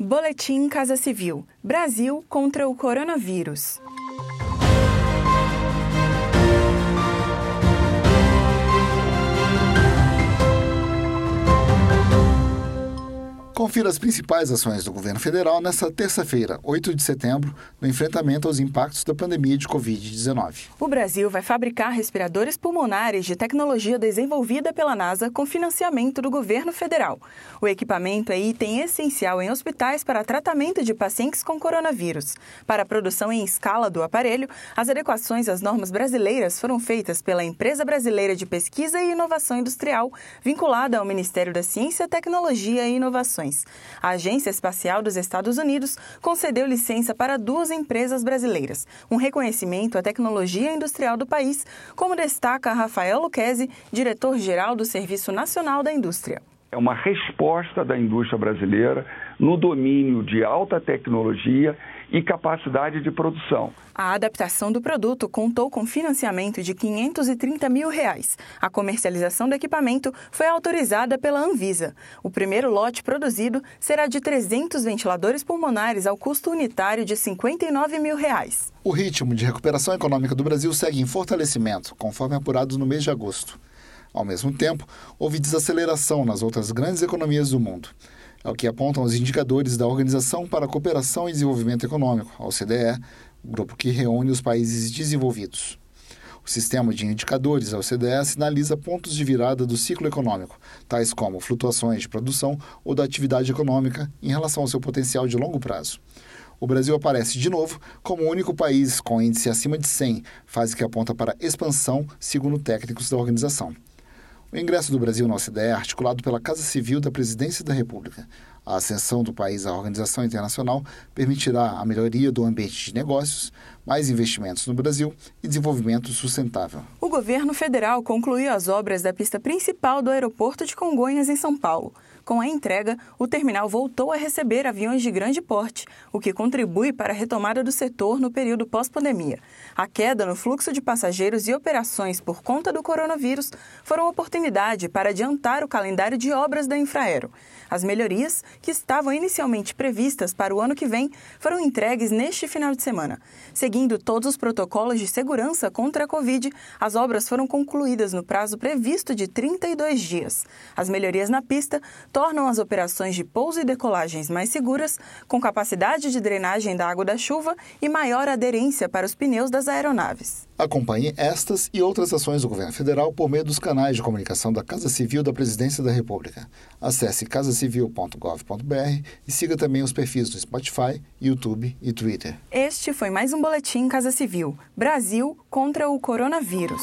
Boletim Casa Civil: Brasil contra o coronavírus. Confira as principais ações do governo federal nesta terça-feira, 8 de setembro, no enfrentamento aos impactos da pandemia de Covid-19. O Brasil vai fabricar respiradores pulmonares de tecnologia desenvolvida pela NASA com financiamento do governo federal. O equipamento é item essencial em hospitais para tratamento de pacientes com coronavírus. Para a produção em escala do aparelho, as adequações às normas brasileiras foram feitas pela Empresa Brasileira de Pesquisa e Inovação Industrial, vinculada ao Ministério da Ciência, Tecnologia e Inovações. A Agência Espacial dos Estados Unidos concedeu licença para duas empresas brasileiras, um reconhecimento à tecnologia industrial do país, como destaca Rafael Luquezzi, diretor-geral do Serviço Nacional da Indústria. É uma resposta da indústria brasileira no domínio de alta tecnologia e capacidade de produção. A adaptação do produto contou com financiamento de 530 mil reais. A comercialização do equipamento foi autorizada pela Anvisa. O primeiro lote produzido será de 300 ventiladores pulmonares ao custo unitário de 59 mil reais. O ritmo de recuperação econômica do Brasil segue em fortalecimento, conforme apurado no mês de agosto. Ao mesmo tempo, houve desaceleração nas outras grandes economias do mundo. É o que apontam os indicadores da Organização para a Cooperação e Desenvolvimento Econômico, a OCDE, grupo que reúne os países desenvolvidos. O sistema de indicadores, a OCDE, sinaliza pontos de virada do ciclo econômico, tais como flutuações de produção ou da atividade econômica em relação ao seu potencial de longo prazo. O Brasil aparece de novo como o único país com índice acima de 100, fase que aponta para expansão, segundo técnicos da organização. O ingresso do Brasil na OCDE é articulado pela Casa Civil da Presidência da República. A ascensão do país à organização internacional permitirá a melhoria do ambiente de negócios, mais investimentos no Brasil e desenvolvimento sustentável. O governo federal concluiu as obras da pista principal do aeroporto de Congonhas, em São Paulo. Com a entrega, o terminal voltou a receber aviões de grande porte, o que contribui para a retomada do setor no período pós-pandemia. A queda no fluxo de passageiros e operações por conta do coronavírus foram oportunidade para adiantar o calendário de obras da Infraero. As melhorias, que estavam inicialmente previstas para o ano que vem, foram entregues neste final de semana. Seguindo todos os protocolos de segurança contra a Covid, as obras foram concluídas no prazo previsto de 32 dias. As melhorias na pista tornam as operações de pouso e decolagens mais seguras, com capacidade de drenagem da água da chuva e maior aderência para os pneus das aeronaves. Acompanhe estas e outras ações do governo federal por meio dos canais de comunicação da Casa Civil da Presidência da República. Acesse casacivil.gov.br e siga também os perfis do Spotify, YouTube e Twitter. Este foi mais um boletim Casa Civil: Brasil contra o coronavírus.